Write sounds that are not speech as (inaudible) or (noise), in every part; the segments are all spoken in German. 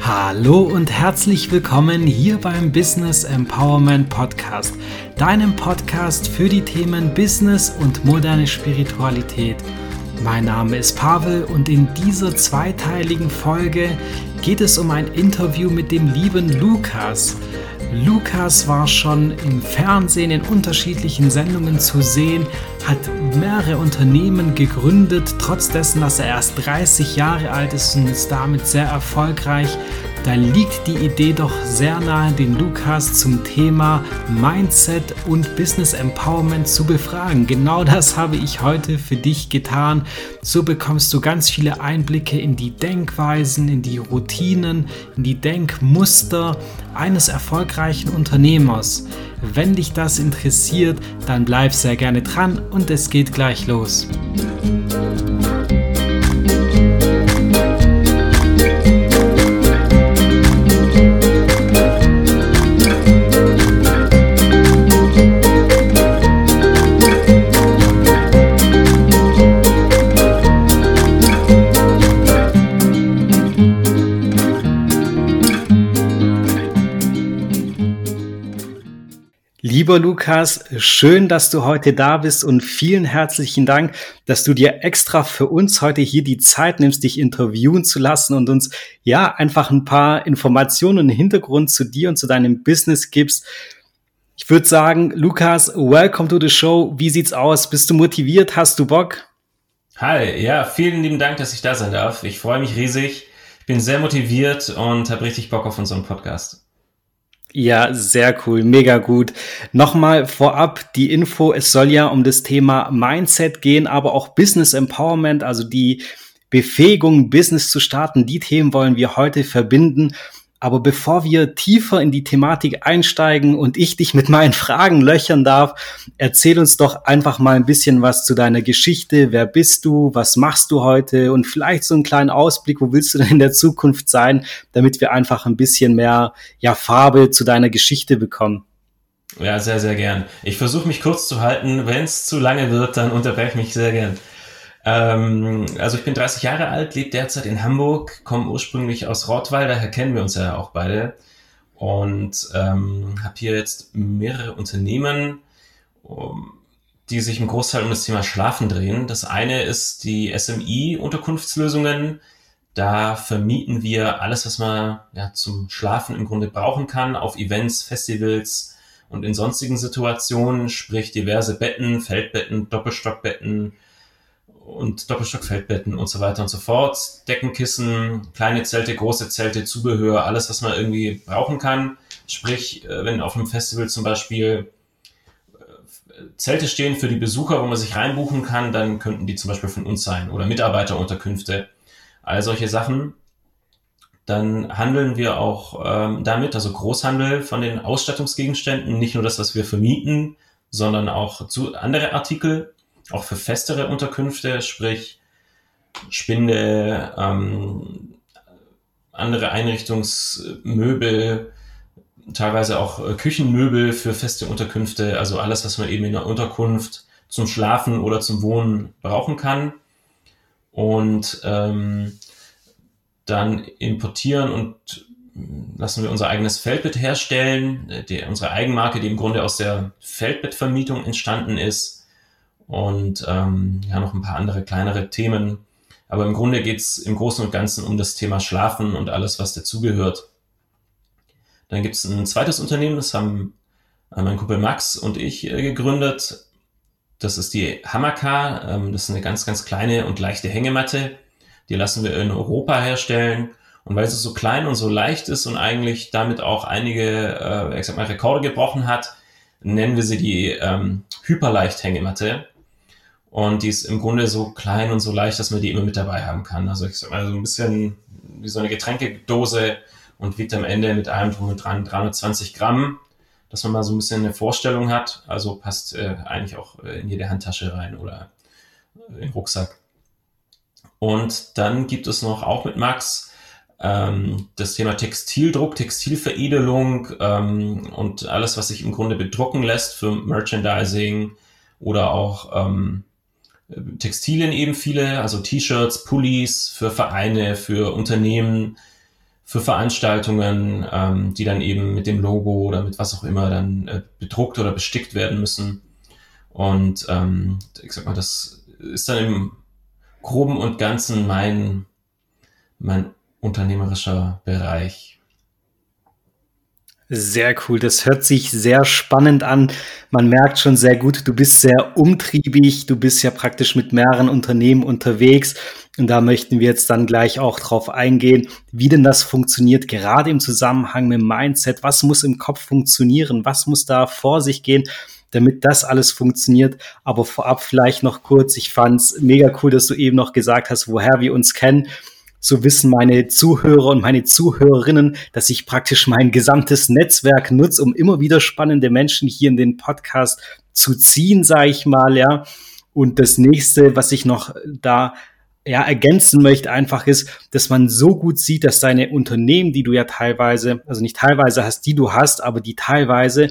Hallo und herzlich willkommen hier beim Business Empowerment Podcast, deinem Podcast für die Themen Business und moderne Spiritualität. Mein Name ist Pavel und in dieser zweiteiligen Folge geht es um ein Interview mit dem lieben Lukas. Lukas war schon im Fernsehen in unterschiedlichen Sendungen zu sehen, hat mehrere Unternehmen gegründet, trotz dessen, dass er erst 30 Jahre alt ist und ist damit sehr erfolgreich da liegt die Idee doch sehr nahe, den Lukas zum Thema Mindset und Business Empowerment zu befragen. Genau das habe ich heute für dich getan. So bekommst du ganz viele Einblicke in die Denkweisen, in die Routinen, in die Denkmuster eines erfolgreichen Unternehmers. Wenn dich das interessiert, dann bleib sehr gerne dran und es geht gleich los. Lieber Lukas, schön, dass du heute da bist und vielen herzlichen Dank, dass du dir extra für uns heute hier die Zeit nimmst, dich interviewen zu lassen und uns ja einfach ein paar Informationen und Hintergrund zu dir und zu deinem Business gibst. Ich würde sagen, Lukas, welcome to the show. Wie sieht's aus? Bist du motiviert? Hast du Bock? Hi, ja, vielen lieben Dank, dass ich da sein darf. Ich freue mich riesig. Ich bin sehr motiviert und habe richtig Bock auf unseren Podcast. Ja, sehr cool, mega gut. Nochmal vorab die Info, es soll ja um das Thema Mindset gehen, aber auch Business Empowerment, also die Befähigung, Business zu starten. Die Themen wollen wir heute verbinden. Aber bevor wir tiefer in die Thematik einsteigen und ich dich mit meinen (laughs) Fragen löchern darf, erzähl uns doch einfach mal ein bisschen was zu deiner Geschichte. Wer bist du? Was machst du heute? Und vielleicht so einen kleinen Ausblick, wo willst du denn in der Zukunft sein, damit wir einfach ein bisschen mehr ja, Farbe zu deiner Geschichte bekommen. Ja, sehr, sehr gern. Ich versuche mich kurz zu halten. Wenn es zu lange wird, dann unterbreche mich sehr gern. Ähm, also ich bin 30 Jahre alt, lebe derzeit in Hamburg, komme ursprünglich aus Rottweil, daher kennen wir uns ja auch beide. Und ähm, habe hier jetzt mehrere Unternehmen, um, die sich im Großteil um das Thema Schlafen drehen. Das eine ist die SMI-Unterkunftslösungen. Da vermieten wir alles, was man ja, zum Schlafen im Grunde brauchen kann, auf Events, Festivals und in sonstigen Situationen, sprich diverse Betten, Feldbetten, Doppelstockbetten, und Doppelstockfeldbetten und so weiter und so fort. Deckenkissen, kleine Zelte, große Zelte, Zubehör, alles, was man irgendwie brauchen kann. Sprich, äh, wenn auf einem Festival zum Beispiel äh, Zelte stehen für die Besucher, wo man sich reinbuchen kann, dann könnten die zum Beispiel von uns sein oder Mitarbeiterunterkünfte, all solche Sachen. Dann handeln wir auch ähm, damit, also Großhandel von den Ausstattungsgegenständen, nicht nur das, was wir vermieten, sondern auch zu andere Artikel, auch für festere Unterkünfte, sprich Spinde, ähm, andere Einrichtungsmöbel, teilweise auch äh, Küchenmöbel für feste Unterkünfte, also alles, was man eben in der Unterkunft zum Schlafen oder zum Wohnen brauchen kann. Und ähm, dann importieren und lassen wir unser eigenes Feldbett herstellen, äh, die, unsere Eigenmarke, die im Grunde aus der Feldbettvermietung entstanden ist und ähm, ja noch ein paar andere kleinere Themen. Aber im Grunde geht's im Großen und Ganzen um das Thema Schlafen und alles, was dazugehört. Dann gibt's ein zweites Unternehmen, das haben äh, mein Kumpel Max und ich äh, gegründet. Das ist die Hamaka. Ähm, das ist eine ganz, ganz kleine und leichte Hängematte. Die lassen wir in Europa herstellen. Und weil sie so klein und so leicht ist und eigentlich damit auch einige, äh, ich sag mal, Rekorde gebrochen hat, nennen wir sie die ähm, Hyperleicht-Hängematte. Und die ist im Grunde so klein und so leicht, dass man die immer mit dabei haben kann. Also ich sag mal so ein bisschen wie so eine Getränkedose und wiegt am Ende mit allem drum und dran 320 Gramm, dass man mal so ein bisschen eine Vorstellung hat. Also passt äh, eigentlich auch äh, in jede Handtasche rein oder den Rucksack. Und dann gibt es noch auch mit Max ähm, das Thema Textildruck, Textilveredelung ähm, und alles, was sich im Grunde bedrucken lässt für Merchandising oder auch ähm, Textilien eben viele, also T-Shirts, Pullis für Vereine, für Unternehmen, für Veranstaltungen, ähm, die dann eben mit dem Logo oder mit was auch immer dann äh, bedruckt oder bestickt werden müssen. Und ähm, ich sag mal, das ist dann im Groben und Ganzen mein, mein unternehmerischer Bereich. Sehr cool, das hört sich sehr spannend an. Man merkt schon sehr gut, du bist sehr umtriebig, du bist ja praktisch mit mehreren Unternehmen unterwegs. Und da möchten wir jetzt dann gleich auch drauf eingehen, wie denn das funktioniert, gerade im Zusammenhang mit Mindset. Was muss im Kopf funktionieren? Was muss da vor sich gehen? damit das alles funktioniert. Aber vorab vielleicht noch kurz, ich fand's mega cool, dass du eben noch gesagt hast, woher wir uns kennen so wissen meine Zuhörer und meine Zuhörerinnen, dass ich praktisch mein gesamtes Netzwerk nutze, um immer wieder spannende Menschen hier in den Podcast zu ziehen, sage ich mal, ja. Und das nächste, was ich noch da ja, ergänzen möchte, einfach ist, dass man so gut sieht, dass deine Unternehmen, die du ja teilweise, also nicht teilweise hast, die du hast, aber die teilweise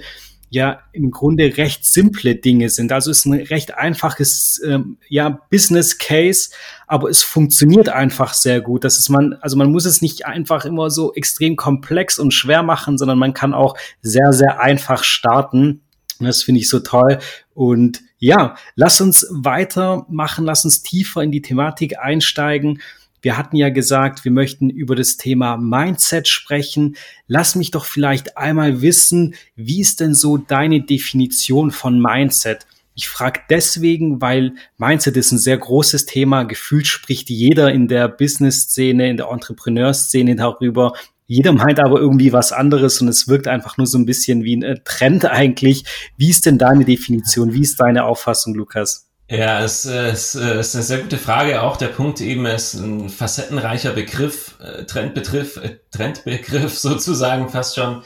ja im Grunde recht simple Dinge sind. Also es ist ein recht einfaches ähm, ja, Business Case, aber es funktioniert einfach sehr gut. Das ist man, also man muss es nicht einfach immer so extrem komplex und schwer machen, sondern man kann auch sehr, sehr einfach starten. Das finde ich so toll. Und ja, lass uns weitermachen, lass uns tiefer in die Thematik einsteigen. Wir hatten ja gesagt, wir möchten über das Thema Mindset sprechen. Lass mich doch vielleicht einmal wissen, wie ist denn so deine Definition von Mindset? Ich frage deswegen, weil Mindset ist ein sehr großes Thema. Gefühlt spricht jeder in der Business-Szene, in der Entrepreneur-Szene darüber. Jeder meint aber irgendwie was anderes und es wirkt einfach nur so ein bisschen wie ein äh, Trend eigentlich. Wie ist denn deine Definition? Wie ist deine Auffassung, Lukas? Ja, es, es, es ist eine sehr gute Frage. Auch der Punkt eben ist ein facettenreicher Begriff, äh, Trendbegriff, äh, Trendbegriff (laughs) sozusagen fast schon.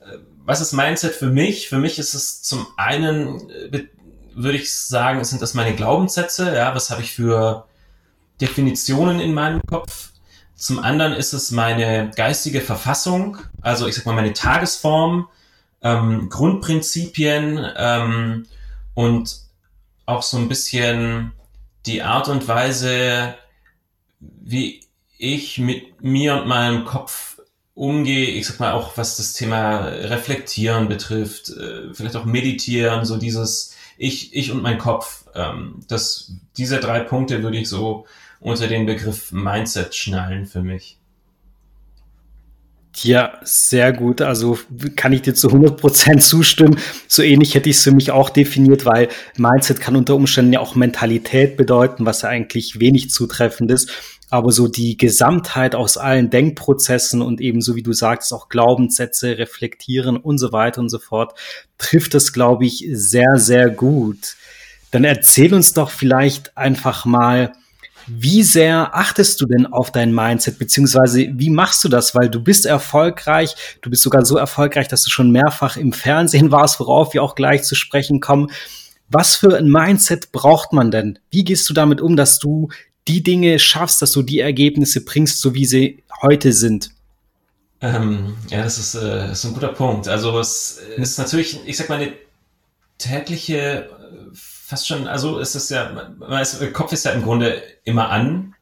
Äh, was ist Mindset für mich? Für mich ist es zum einen, würde ich sagen, sind das meine Glaubenssätze. Ja, was habe ich für Definitionen in meinem Kopf? Zum anderen ist es meine geistige Verfassung, also ich sag mal meine Tagesform, ähm, Grundprinzipien ähm, und auch so ein bisschen die Art und Weise, wie ich mit mir und meinem Kopf umgehe, ich sag mal auch was das Thema Reflektieren betrifft, äh, vielleicht auch Meditieren, so dieses Ich, ich und mein Kopf. Ähm, das, diese drei Punkte würde ich so unter den Begriff Mindset schnallen für mich. Ja, sehr gut. Also kann ich dir zu 100 Prozent zustimmen. So ähnlich hätte ich es für mich auch definiert, weil Mindset kann unter Umständen ja auch Mentalität bedeuten, was ja eigentlich wenig zutreffend ist. Aber so die Gesamtheit aus allen Denkprozessen und eben so wie du sagst, auch Glaubenssätze reflektieren und so weiter und so fort, trifft es, glaube ich, sehr, sehr gut. Dann erzähl uns doch vielleicht einfach mal, wie sehr achtest du denn auf dein Mindset, beziehungsweise wie machst du das? Weil du bist erfolgreich, du bist sogar so erfolgreich, dass du schon mehrfach im Fernsehen (laughs) warst, worauf wir auch gleich zu sprechen kommen. Was für ein Mindset braucht man denn? Wie gehst du damit um, dass du die Dinge schaffst, dass du die Ergebnisse bringst, so wie sie heute sind? Ähm, ja, das ist, äh, ist ein guter Punkt. Also es ist natürlich, ich sag mal, eine tägliche fast schon, also ist es ja, man ist, Kopf ist ja im Grunde immer an,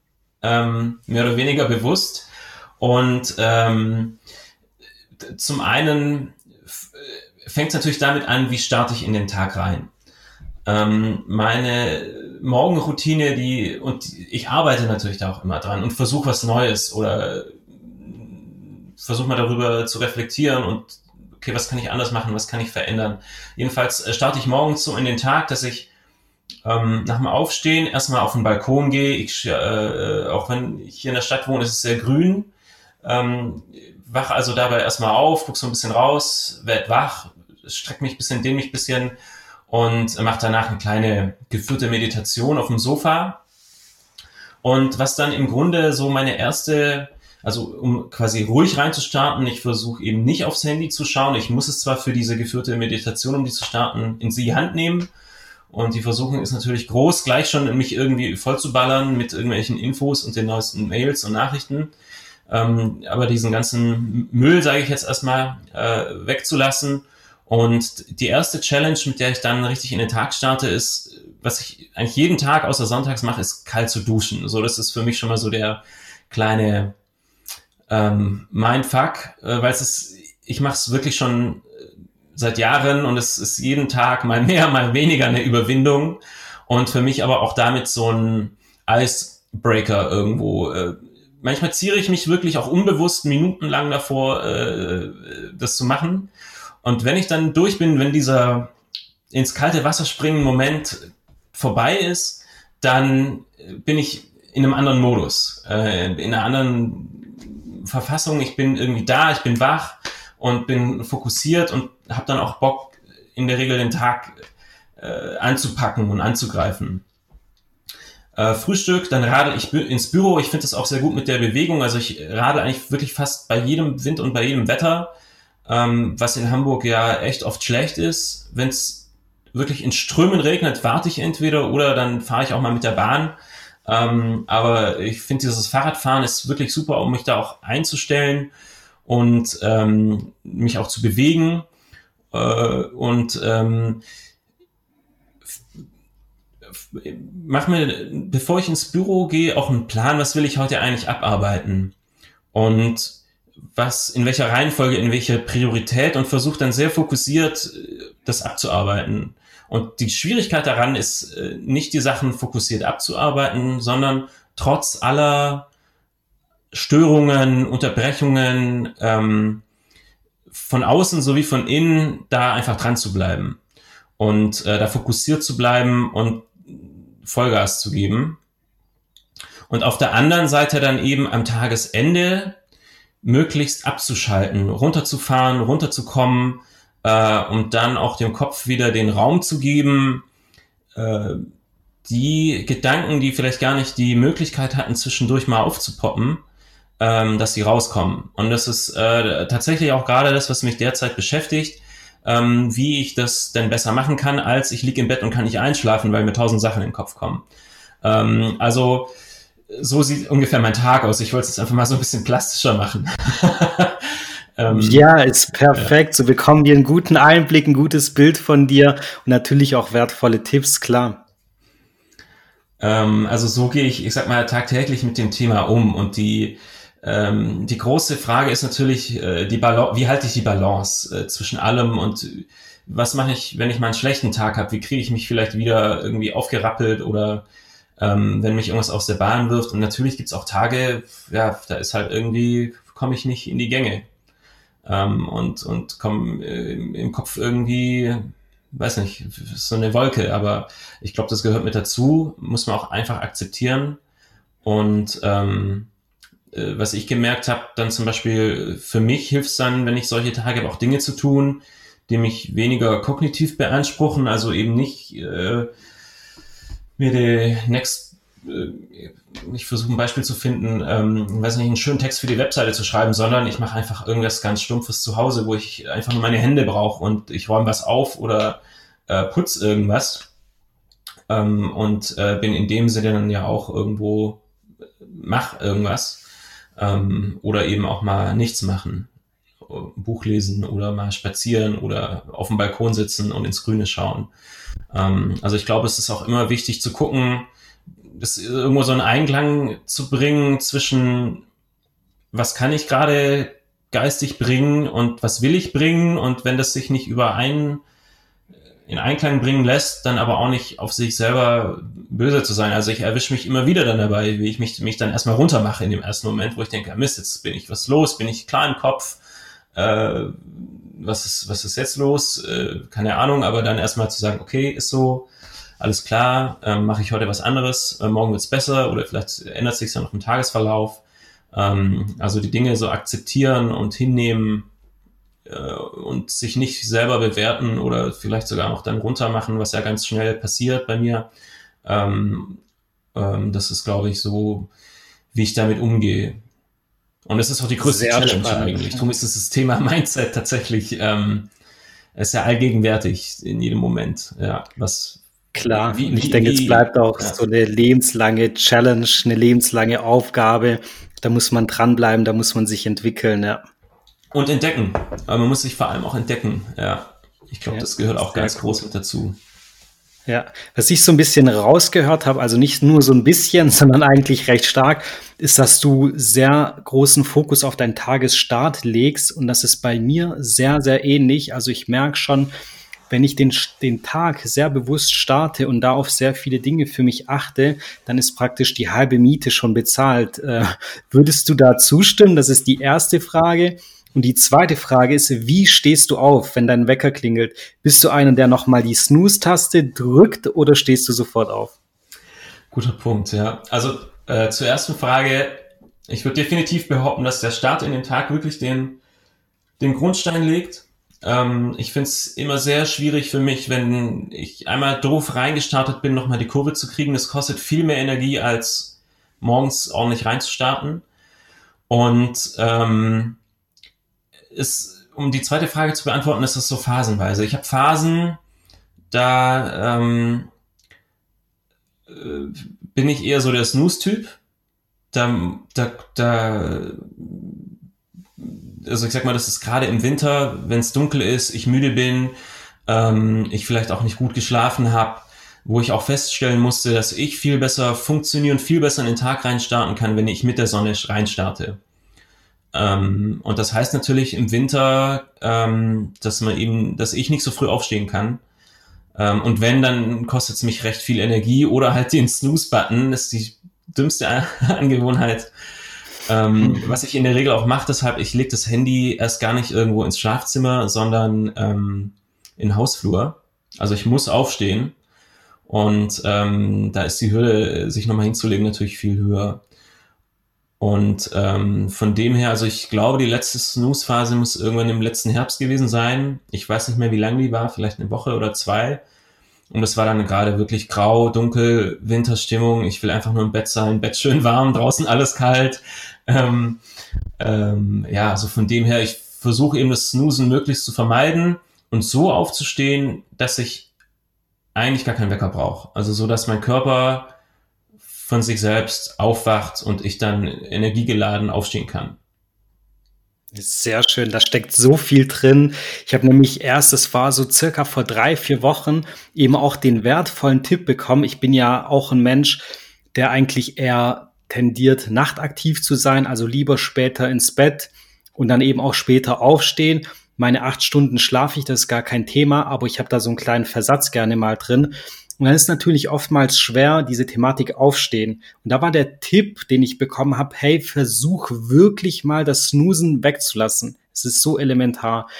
ähm, mehr oder weniger bewusst. Und ähm, zum einen fängt es natürlich damit an, wie starte ich in den Tag rein. Ähm, meine Morgenroutine, die, und ich arbeite natürlich da auch immer dran und versuche was Neues oder versuche mal darüber zu reflektieren und okay, was kann ich anders machen, was kann ich verändern. Jedenfalls äh, starte ich morgens so in den Tag, dass ich ähm, nach dem Aufstehen erstmal auf den Balkon gehe. Ich, äh, auch wenn ich hier in der Stadt wohne, ist es sehr grün. Ähm, wach also dabei erstmal auf, guck so ein bisschen raus, werd wach, streck mich bisschen, dehne mich bisschen und mache danach eine kleine geführte Meditation auf dem Sofa. Und was dann im Grunde so meine erste, also um quasi ruhig reinzustarten, ich versuche eben nicht aufs Handy zu schauen. Ich muss es zwar für diese geführte Meditation, um die zu starten, in die Hand nehmen, und die Versuchung ist natürlich groß, gleich schon mich irgendwie voll zu ballern mit irgendwelchen Infos und den neuesten Mails und Nachrichten. ähm, aber diesen ganzen Müll, sage ich jetzt erstmal, äh, wegzulassen. Und die erste Challenge, mit der ich dann richtig in den Tag starte, ist, was ich eigentlich jeden Tag außer sonntags mache, ist kalt zu duschen. So, das ist für mich schon mal so der kleine ähm, Mindfuck, äh, weil es ist, ich mache es wirklich schon seit Jahren und es ist jeden Tag mal mehr, mal weniger eine Überwindung und für mich aber auch damit so ein Icebreaker irgendwo. Äh, manchmal ziere ich mich wirklich auch unbewusst minutenlang davor, äh, das zu machen. Und wenn ich dann durch bin, wenn dieser ins kalte Wasser springen Moment vorbei ist, dann bin ich in einem anderen Modus, äh, in einer anderen Verfassung. Ich bin irgendwie da, ich bin wach und bin fokussiert und habe dann auch Bock, in der Regel den Tag äh, anzupacken und anzugreifen. Äh, Frühstück, dann radel ich ins Büro. Ich finde das auch sehr gut mit der Bewegung. Also ich radel eigentlich wirklich fast bei jedem Wind und bei jedem Wetter, ähm, was in Hamburg ja echt oft schlecht ist. Wenn es wirklich in Strömen regnet, warte ich entweder oder dann fahre ich auch mal mit der Bahn. Ähm, aber ich finde, dieses Fahrradfahren ist wirklich super, um mich da auch einzustellen und ähm, mich auch zu bewegen. Äh, und ähm, mach mir, bevor ich ins Büro gehe, auch einen Plan, was will ich heute eigentlich abarbeiten und was, in welcher Reihenfolge, in welcher Priorität und versuche dann sehr fokussiert, äh, das abzuarbeiten. Und die Schwierigkeit daran ist, äh, nicht die Sachen fokussiert abzuarbeiten, sondern trotz aller Störungen, Unterbrechungen ähm, von außen sowie von innen da einfach dran zu bleiben und äh, da fokussiert zu bleiben und Vollgas zu geben. Und auf der anderen Seite dann eben am Tagesende möglichst abzuschalten, runterzufahren, runterzukommen äh, und dann auch dem Kopf wieder den Raum zu geben, äh, die Gedanken, die vielleicht gar nicht die Möglichkeit hatten, zwischendurch mal aufzupoppen, ähm, dass sie rauskommen. Und das ist äh, tatsächlich auch gerade das, was mich derzeit beschäftigt, ähm, wie ich das denn besser machen kann, als ich liege im Bett und kann nicht einschlafen, weil mir tausend Sachen in den Kopf kommen. Ähm, also so sieht ungefähr mein Tag aus. Ich wollte es einfach mal so ein bisschen plastischer machen. (laughs) ähm, ja, ist perfekt. Ja. So bekommen wir einen guten Einblick, ein gutes Bild von dir und natürlich auch wertvolle Tipps, klar. Ähm, also so gehe ich, ich sag mal, tagtäglich mit dem Thema um und die ähm, die große Frage ist natürlich, äh, die wie halte ich die Balance äh, zwischen allem und was mache ich, wenn ich mal einen schlechten Tag habe? Wie kriege ich mich vielleicht wieder irgendwie aufgerappelt oder ähm, wenn mich irgendwas aus der Bahn wirft? Und natürlich gibt's auch Tage, ja, da ist halt irgendwie, komme ich nicht in die Gänge ähm, und, und komme äh, im Kopf irgendwie, weiß nicht, so eine Wolke. Aber ich glaube, das gehört mit dazu, muss man auch einfach akzeptieren und ähm, äh, was ich gemerkt habe, dann zum Beispiel für mich hilft es dann, wenn ich solche Tage habe, auch Dinge zu tun, die mich weniger kognitiv beanspruchen, also eben nicht äh, mir die Next, äh, ich versuche ein Beispiel zu finden, ähm, weiß nicht, einen schönen Text für die Webseite zu schreiben, sondern ich mache einfach irgendwas ganz Stumpfes zu Hause, wo ich einfach nur meine Hände brauche und ich räume was auf oder äh, putz irgendwas. Ähm, und äh, bin in dem Sinne dann ja auch irgendwo, mach irgendwas ähm, oder eben auch mal nichts machen. Buch lesen oder mal spazieren oder auf dem Balkon sitzen und ins Grüne schauen. Ähm, also ich glaube, es ist auch immer wichtig zu gucken, das irgendwo so einen Einklang zu bringen zwischen was kann ich gerade geistig bringen und was will ich bringen und wenn das sich nicht überein in Einklang bringen lässt, dann aber auch nicht auf sich selber böse zu sein. Also ich erwische mich immer wieder dann dabei, wie ich mich, mich dann erstmal runtermache in dem ersten Moment, wo ich denke, Mist, jetzt bin ich was los, bin ich klar im Kopf, äh, was, ist, was ist jetzt los? Äh, keine Ahnung, aber dann erstmal zu sagen, okay, ist so, alles klar, äh, mache ich heute was anderes, äh, morgen wird's besser oder vielleicht ändert sich ja noch im Tagesverlauf. Ähm, also die Dinge so akzeptieren und hinnehmen, äh, und sich nicht selber bewerten oder vielleicht sogar noch dann runtermachen, was ja ganz schnell passiert bei mir. Ähm, ähm, das ist, glaube ich, so, wie ich damit umgehe. Und das ist auch die größte Sehr Challenge spannend. eigentlich. Darum ist das Thema (laughs) Mindset tatsächlich, ähm, ist ja allgegenwärtig in jedem Moment. Ja, was, Klar, wie, und ich wie, denke, es bleibt auch ja. so eine lebenslange Challenge, eine lebenslange Aufgabe, da muss man dranbleiben, da muss man sich entwickeln, ja. Und entdecken. Aber man muss sich vor allem auch entdecken, ja. Ich glaube, ja, das gehört auch ganz groß mit dazu. Ja, was ich so ein bisschen rausgehört habe, also nicht nur so ein bisschen, (laughs) sondern eigentlich recht stark, ist, dass du sehr großen Fokus auf deinen Tagesstart legst und das ist bei mir sehr, sehr ähnlich. Also ich merke schon, wenn ich den, den Tag sehr bewusst starte und da auf sehr viele Dinge für mich achte, dann ist praktisch die halbe Miete schon bezahlt. Äh, würdest du da zustimmen? Das ist die erste Frage. Und die zweite Frage ist, wie stehst du auf, wenn dein Wecker klingelt? Bist du einer, der nochmal die Snooze-Taste drückt oder stehst du sofort auf? Guter Punkt, ja. Also äh, zur ersten Frage, ich würde definitiv behaupten, dass der Start in den Tag wirklich den, den Grundstein legt. Ähm, ich finde es immer sehr schwierig für mich, wenn ich einmal doof reingestartet bin, nochmal die Kurve zu kriegen. Das kostet viel mehr Energie, als morgens ordentlich reinzustarten. Und ähm, ist, um die zweite Frage zu beantworten, ist das so phasenweise. Ich habe Phasen, da ähm, äh, bin ich eher so der Snooze-Typ. Da, da, da, also ich sag mal, das ist gerade im Winter, wenn es dunkel ist, ich müde bin, ähm, ich vielleicht auch nicht gut geschlafen habe, wo ich auch feststellen musste, dass ich viel besser funktionieren, viel besser in den Tag reinstarten kann, wenn ich mit der Sonne reinstarte. Ähm, und das heißt natürlich im Winter, ähm, dass man eben, dass ich nicht so früh aufstehen kann. Ähm, und wenn, dann kostet es mich recht viel Energie oder halt den Snooze-Button, ist die dümmste (laughs) Angewohnheit. Ähm, was ich in der Regel auch mache, deshalb, ich lege das Handy erst gar nicht irgendwo ins Schlafzimmer, sondern ähm, in Hausflur. Also ich muss aufstehen. Und ähm, da ist die Hürde, sich nochmal hinzulegen, natürlich viel höher. Und ähm, von dem her, also ich glaube, die letzte Snooze-Phase muss irgendwann im letzten Herbst gewesen sein. Ich weiß nicht mehr, wie lang die war, vielleicht eine Woche oder zwei. Und es war dann gerade wirklich grau, dunkel, Winterstimmung. Ich will einfach nur im Bett sein, Bett schön warm, (laughs) draußen alles kalt. Ähm, ähm, ja, also von dem her, ich versuche eben das Snoozen möglichst zu vermeiden und so aufzustehen, dass ich eigentlich gar keinen Wecker brauche. Also so, dass mein Körper von sich selbst aufwacht und ich dann energiegeladen aufstehen kann. Sehr schön, da steckt so viel drin. Ich habe nämlich erst, es war so circa vor drei, vier Wochen, eben auch den wertvollen Tipp bekommen. Ich bin ja auch ein Mensch, der eigentlich eher tendiert, nachtaktiv zu sein, also lieber später ins Bett und dann eben auch später aufstehen. Meine acht Stunden schlafe ich, das ist gar kein Thema, aber ich habe da so einen kleinen Versatz gerne mal drin. Und dann ist natürlich oftmals schwer, diese Thematik aufstehen. Und da war der Tipp, den ich bekommen habe, hey, versuch wirklich mal das Snoosen wegzulassen. Es ist so elementar.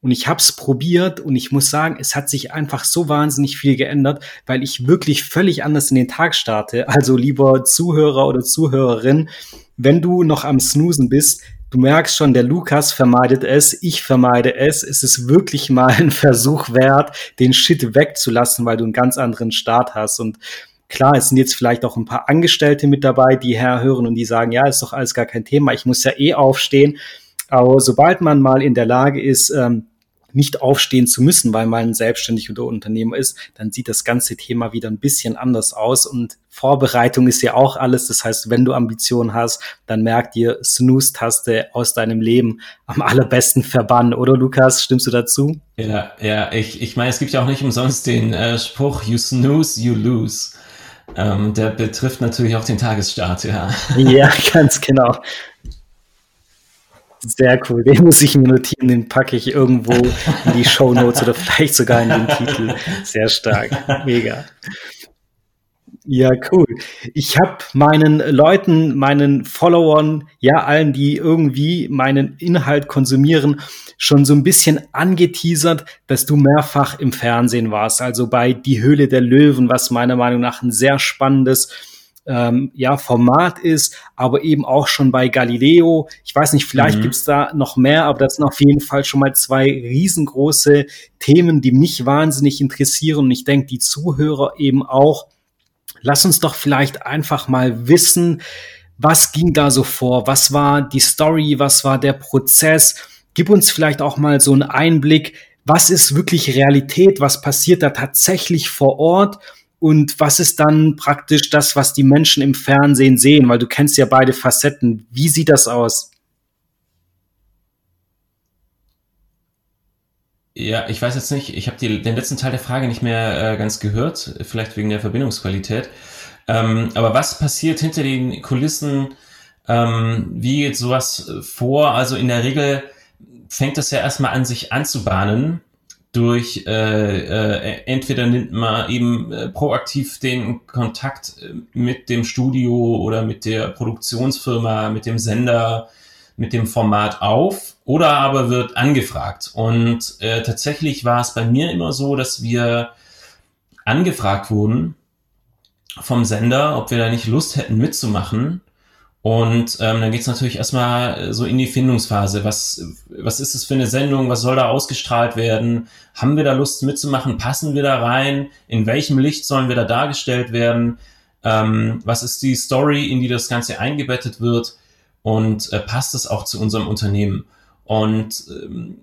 Und ich habe es probiert und ich muss sagen, es hat sich einfach so wahnsinnig viel geändert, weil ich wirklich völlig anders in den Tag starte. Also lieber Zuhörer oder Zuhörerin, wenn du noch am Snoosen bist, du merkst schon, der Lukas vermeidet es, ich vermeide es. Es ist wirklich mal ein Versuch wert, den Shit wegzulassen, weil du einen ganz anderen Start hast. Und klar, es sind jetzt vielleicht auch ein paar Angestellte mit dabei, die herhören und die sagen, ja, ist doch alles gar kein Thema, ich muss ja eh aufstehen. Aber sobald man mal in der Lage ist, ähm, nicht aufstehen zu müssen, weil man selbstständig oder Unternehmer ist, dann sieht das ganze Thema wieder ein bisschen anders aus. Und Vorbereitung ist ja auch alles. Das heißt, wenn du Ambitionen hast, dann merkt dir Snooze-Taste aus deinem Leben am allerbesten verbannen. Oder Lukas, stimmst du dazu? Ja, ja, ich, ich meine, es gibt ja auch nicht umsonst den äh, Spruch, you snooze, you lose. Ähm, der betrifft natürlich auch den Tagesstart, ja. Ja, (laughs) ganz genau. Sehr cool. Den muss ich mir notieren, den packe ich irgendwo in die (laughs) Show Notes oder vielleicht sogar in den Titel. Sehr stark. Mega. Ja, cool. Ich habe meinen Leuten, meinen Followern, ja, allen, die irgendwie meinen Inhalt konsumieren, schon so ein bisschen angeteasert, dass du mehrfach im Fernsehen warst. Also bei Die Höhle der Löwen, was meiner Meinung nach ein sehr spannendes ähm, ja, Format ist, aber eben auch schon bei Galileo. Ich weiß nicht, vielleicht mhm. gibt's da noch mehr, aber das sind auf jeden Fall schon mal zwei riesengroße Themen, die mich wahnsinnig interessieren. Und ich denke, die Zuhörer eben auch. Lass uns doch vielleicht einfach mal wissen, was ging da so vor? Was war die Story? Was war der Prozess? Gib uns vielleicht auch mal so einen Einblick. Was ist wirklich Realität? Was passiert da tatsächlich vor Ort? Und was ist dann praktisch das, was die Menschen im Fernsehen sehen? Weil du kennst ja beide Facetten. Wie sieht das aus? Ja, ich weiß jetzt nicht, ich habe den letzten Teil der Frage nicht mehr äh, ganz gehört, vielleicht wegen der Verbindungsqualität. Ähm, aber was passiert hinter den Kulissen? Ähm, wie geht sowas vor? Also in der Regel fängt das ja erstmal an, sich anzubahnen durch äh, äh, entweder nimmt man eben äh, proaktiv den Kontakt äh, mit dem Studio oder mit der Produktionsfirma, mit dem Sender, mit dem Format auf oder aber wird angefragt. Und äh, tatsächlich war es bei mir immer so, dass wir angefragt wurden vom Sender, ob wir da nicht Lust hätten mitzumachen. Und ähm, dann geht's natürlich erstmal äh, so in die Findungsphase. Was, was ist es für eine Sendung? Was soll da ausgestrahlt werden? Haben wir da Lust mitzumachen? Passen wir da rein? In welchem Licht sollen wir da dargestellt werden? Ähm, was ist die Story, in die das Ganze eingebettet wird? Und äh, passt es auch zu unserem Unternehmen? Und ähm,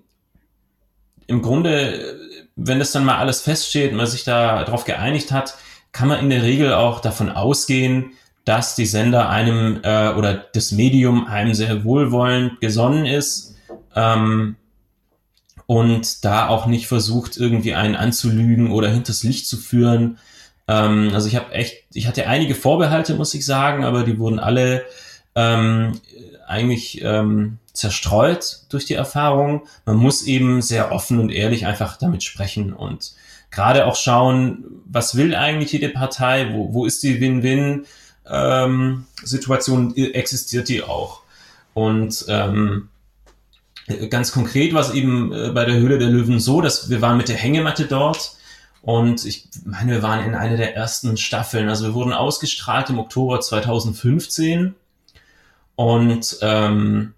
im Grunde, wenn das dann mal alles feststeht und man sich da darauf geeinigt hat, kann man in der Regel auch davon ausgehen, dass die Sender einem äh, oder das Medium einem sehr wohlwollend gesonnen ist ähm, und da auch nicht versucht, irgendwie einen anzulügen oder hinters Licht zu führen. Ähm, also ich habe echt, ich hatte einige Vorbehalte, muss ich sagen, aber die wurden alle ähm, eigentlich ähm, zerstreut durch die Erfahrung. Man muss eben sehr offen und ehrlich einfach damit sprechen und gerade auch schauen, was will eigentlich jede Partei, wo, wo ist die Win-Win? Ähm, Situation existiert die auch. Und ähm, ganz konkret war es eben äh, bei der Höhle der Löwen so, dass wir waren mit der Hängematte dort und ich meine, wir waren in einer der ersten Staffeln. Also wir wurden ausgestrahlt im Oktober 2015 und ähm,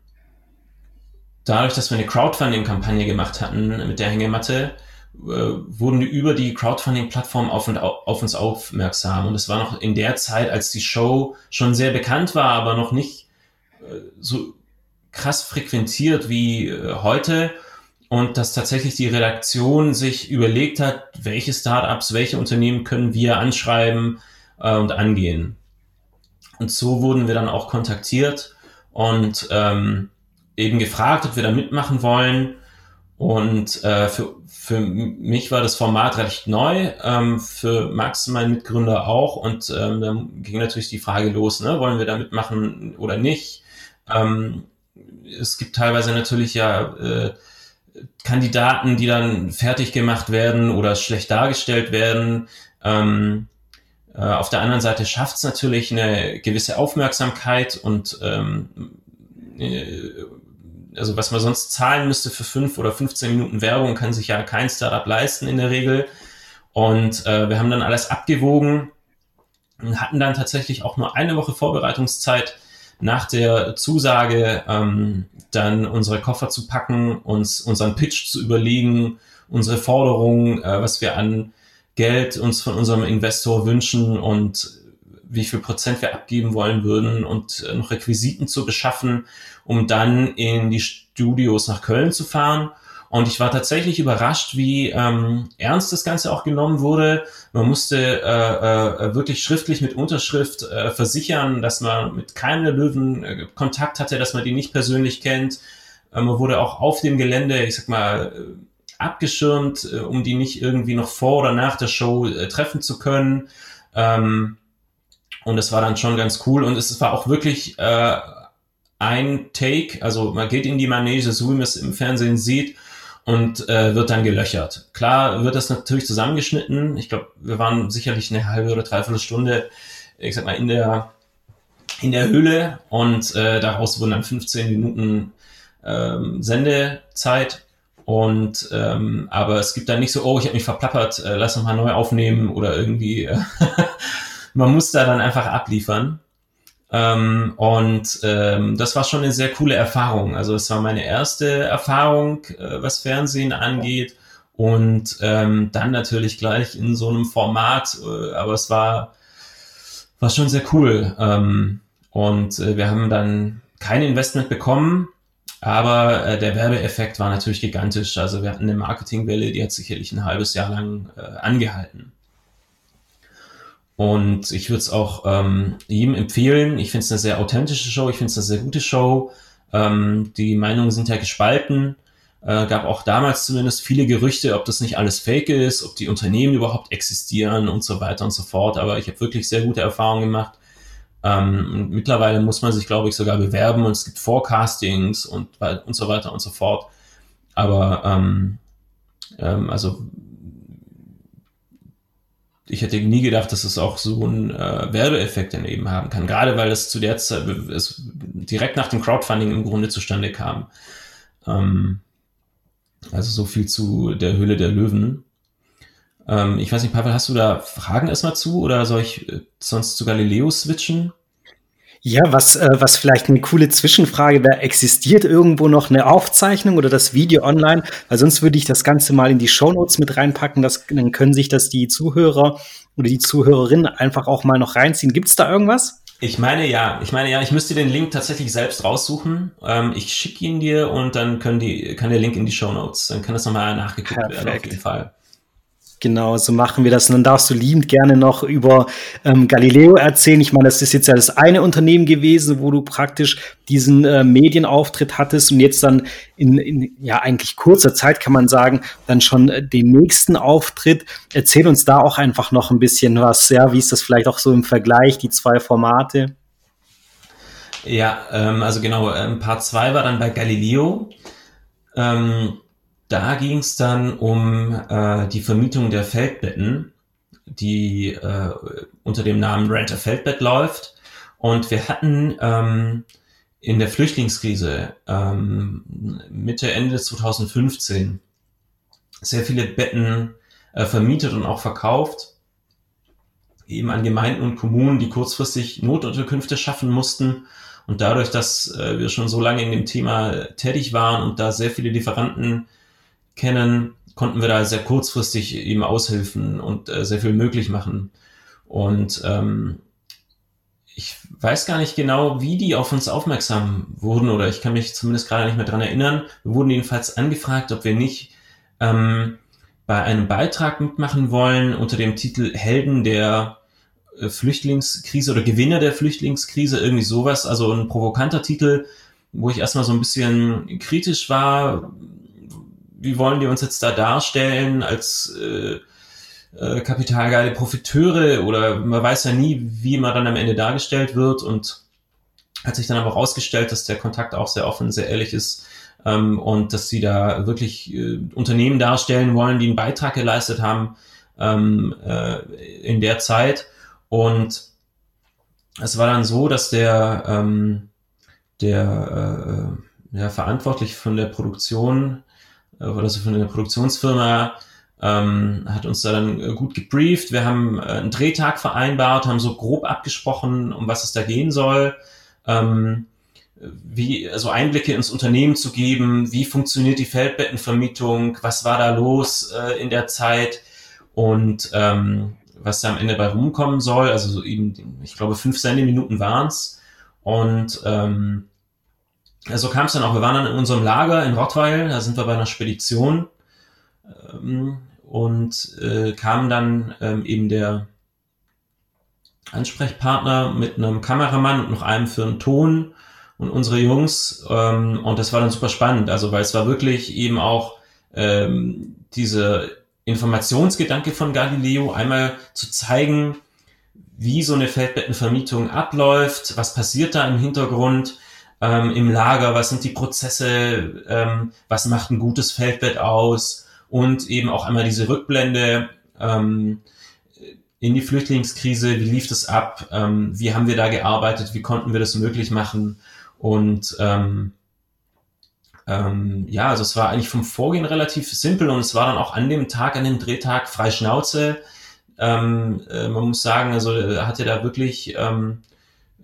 dadurch, dass wir eine Crowdfunding-Kampagne gemacht hatten mit der Hängematte, wurden über die Crowdfunding-Plattform auf, auf uns aufmerksam. Und es war noch in der Zeit, als die Show schon sehr bekannt war, aber noch nicht äh, so krass frequentiert wie äh, heute. Und dass tatsächlich die Redaktion sich überlegt hat, welche Startups, welche Unternehmen können wir anschreiben äh, und angehen. Und so wurden wir dann auch kontaktiert und ähm, eben gefragt, ob wir da mitmachen wollen. Und äh, für, für mich war das Format recht neu, ähm, für Max, mein Mitgründer auch. Und ähm, dann ging natürlich die Frage los, ne, wollen wir da mitmachen oder nicht? Ähm, es gibt teilweise natürlich ja äh, Kandidaten, die dann fertig gemacht werden oder schlecht dargestellt werden. Ähm, äh, auf der anderen Seite schafft es natürlich eine gewisse Aufmerksamkeit und ähm, äh, also was man sonst zahlen müsste für fünf oder 15 Minuten Werbung, kann sich ja kein Startup leisten in der Regel. Und äh, wir haben dann alles abgewogen und hatten dann tatsächlich auch nur eine Woche Vorbereitungszeit nach der Zusage, ähm, dann unsere Koffer zu packen, uns unseren Pitch zu überlegen, unsere Forderungen, äh, was wir an Geld uns von unserem Investor wünschen und wie viel Prozent wir abgeben wollen würden und äh, noch Requisiten zu beschaffen, um dann in die Studios nach Köln zu fahren. Und ich war tatsächlich überrascht, wie ähm, ernst das Ganze auch genommen wurde. Man musste äh, äh, wirklich schriftlich mit Unterschrift äh, versichern, dass man mit keinem der Löwen äh, Kontakt hatte, dass man die nicht persönlich kennt. Äh, man wurde auch auf dem Gelände, ich sag mal, äh, abgeschirmt, äh, um die nicht irgendwie noch vor oder nach der Show äh, treffen zu können. Ähm, und das war dann schon ganz cool. Und es war auch wirklich äh, ein Take, also man geht in die Manege, so wie man es im Fernsehen sieht, und äh, wird dann gelöchert. Klar wird das natürlich zusammengeschnitten. Ich glaube, wir waren sicherlich eine halbe oder dreiviertel Stunde, ich sag mal, in der in der Hülle und äh, daraus wurden dann 15 Minuten ähm, Sendezeit. Und ähm, aber es gibt dann nicht so, oh, ich habe mich verplappert, äh, lass noch mal neu aufnehmen oder irgendwie äh, (laughs) man muss da dann einfach abliefern. Ähm, und ähm, das war schon eine sehr coole Erfahrung. Also es war meine erste Erfahrung, äh, was Fernsehen angeht. Und ähm, dann natürlich gleich in so einem Format, äh, aber es war, war schon sehr cool. Ähm, und äh, wir haben dann kein Investment bekommen, aber äh, der Werbeeffekt war natürlich gigantisch. Also wir hatten eine Marketingwelle, die hat sicherlich ein halbes Jahr lang äh, angehalten. Und ich würde es auch ähm, ihm empfehlen. Ich finde es eine sehr authentische Show, ich finde es eine sehr gute Show. Ähm, die Meinungen sind ja gespalten. Äh, gab auch damals zumindest viele Gerüchte, ob das nicht alles Fake ist, ob die Unternehmen überhaupt existieren und so weiter und so fort. Aber ich habe wirklich sehr gute Erfahrungen gemacht. Ähm, mittlerweile muss man sich, glaube ich, sogar bewerben und es gibt Forecastings und, und so weiter und so fort. Aber ähm, ähm, also ich hätte nie gedacht, dass es auch so einen äh, Werbeeffekt dann eben haben kann. Gerade weil es zu der Zeit es direkt nach dem Crowdfunding im Grunde zustande kam. Ähm, also so viel zu der Höhle der Löwen. Ähm, ich weiß nicht, Pavel, hast du da Fragen erstmal zu oder soll ich äh, sonst zu Galileo switchen? Ja, was, äh, was vielleicht eine coole Zwischenfrage wäre, existiert irgendwo noch eine Aufzeichnung oder das Video online? Weil sonst würde ich das Ganze mal in die Shownotes mit reinpacken, das, dann können sich das die Zuhörer oder die Zuhörerinnen einfach auch mal noch reinziehen. Gibt es da irgendwas? Ich meine ja, ich meine ja, ich müsste den Link tatsächlich selbst raussuchen. Ähm, ich schicke ihn dir und dann können die, kann der Link in die Show Notes. Dann kann das nochmal nachgeguckt Perfekt. werden auf jeden Fall. Genau, so machen wir das. Und dann darfst du liebend gerne noch über ähm, Galileo erzählen. Ich meine, das ist jetzt ja das eine Unternehmen gewesen, wo du praktisch diesen äh, Medienauftritt hattest und jetzt dann in, in ja eigentlich kurzer Zeit kann man sagen, dann schon äh, den nächsten Auftritt. Erzähl uns da auch einfach noch ein bisschen was. Ja, wie ist das vielleicht auch so im Vergleich, die zwei Formate? Ja, ähm, also genau, ähm, Part 2 war dann bei Galileo. Ähm, da ging es dann um äh, die Vermietung der Feldbetten, die äh, unter dem Namen Renter Feldbett läuft. Und wir hatten ähm, in der Flüchtlingskrise ähm, Mitte, Ende 2015 sehr viele Betten äh, vermietet und auch verkauft, eben an Gemeinden und Kommunen, die kurzfristig Notunterkünfte schaffen mussten. Und dadurch, dass äh, wir schon so lange in dem Thema tätig waren und da sehr viele Lieferanten kennen, konnten wir da sehr kurzfristig eben aushelfen und äh, sehr viel möglich machen. Und ähm, ich weiß gar nicht genau, wie die auf uns aufmerksam wurden, oder ich kann mich zumindest gerade nicht mehr dran erinnern. Wir wurden jedenfalls angefragt, ob wir nicht ähm, bei einem Beitrag mitmachen wollen unter dem Titel Helden der äh, Flüchtlingskrise oder Gewinner der Flüchtlingskrise, irgendwie sowas, also ein provokanter Titel, wo ich erstmal so ein bisschen kritisch war, wie wollen die uns jetzt da darstellen als äh, äh, kapitalgeile Profiteure? Oder man weiß ja nie, wie man dann am Ende dargestellt wird. Und hat sich dann aber herausgestellt, dass der Kontakt auch sehr offen, sehr ehrlich ist ähm, und dass sie da wirklich äh, Unternehmen darstellen wollen, die einen Beitrag geleistet haben ähm, äh, in der Zeit. Und es war dann so, dass der ähm, der äh, ja, verantwortlich von der Produktion oder so von einer Produktionsfirma ähm, hat uns da dann äh, gut gebrieft. Wir haben äh, einen Drehtag vereinbart, haben so grob abgesprochen, um was es da gehen soll. Ähm, wie, also Einblicke ins Unternehmen zu geben, wie funktioniert die Feldbettenvermietung, was war da los äh, in der Zeit und ähm, was da am Ende bei rumkommen soll. Also so eben, ich glaube, fünf Sendeminuten waren's Und ähm, so kam es dann auch. Wir waren dann in unserem Lager in Rottweil, da sind wir bei einer Spedition ähm, und äh, kam dann ähm, eben der Ansprechpartner mit einem Kameramann und noch einem für einen Ton und unsere Jungs. Ähm, und das war dann super spannend, also weil es war wirklich eben auch ähm, diese Informationsgedanke von Galileo, einmal zu zeigen, wie so eine Feldbettenvermietung abläuft, was passiert da im Hintergrund, ähm, im Lager, was sind die Prozesse, ähm, was macht ein gutes Feldbett aus und eben auch einmal diese Rückblende ähm, in die Flüchtlingskrise, wie lief das ab, ähm, wie haben wir da gearbeitet, wie konnten wir das möglich machen und ähm, ähm, ja, also es war eigentlich vom Vorgehen relativ simpel und es war dann auch an dem Tag, an dem Drehtag frei Schnauze. Ähm, äh, man muss sagen, also er hatte da wirklich ähm,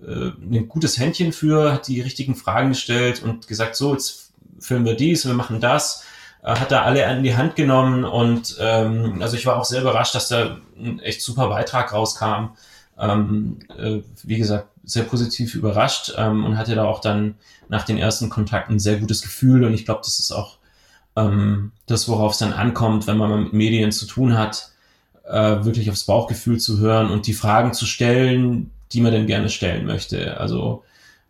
äh, ein gutes Händchen für, hat die richtigen Fragen gestellt und gesagt, so, jetzt filmen wir dies, wir machen das, äh, hat da alle an die Hand genommen und ähm, also ich war auch sehr überrascht, dass da ein echt super Beitrag rauskam. Ähm, äh, wie gesagt, sehr positiv überrascht ähm, und hatte da auch dann nach den ersten Kontakten ein sehr gutes Gefühl und ich glaube, das ist auch ähm, das, worauf es dann ankommt, wenn man mit Medien zu tun hat äh, wirklich aufs Bauchgefühl zu hören und die Fragen zu stellen, die man denn gerne stellen möchte. Also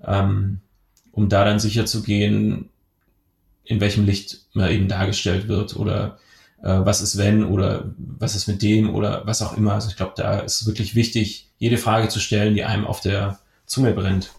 ähm, um da dann sicher zu gehen, in welchem Licht man eben dargestellt wird oder äh, was ist wenn oder was ist mit dem oder was auch immer. Also ich glaube, da ist wirklich wichtig, jede Frage zu stellen, die einem auf der Zunge brennt.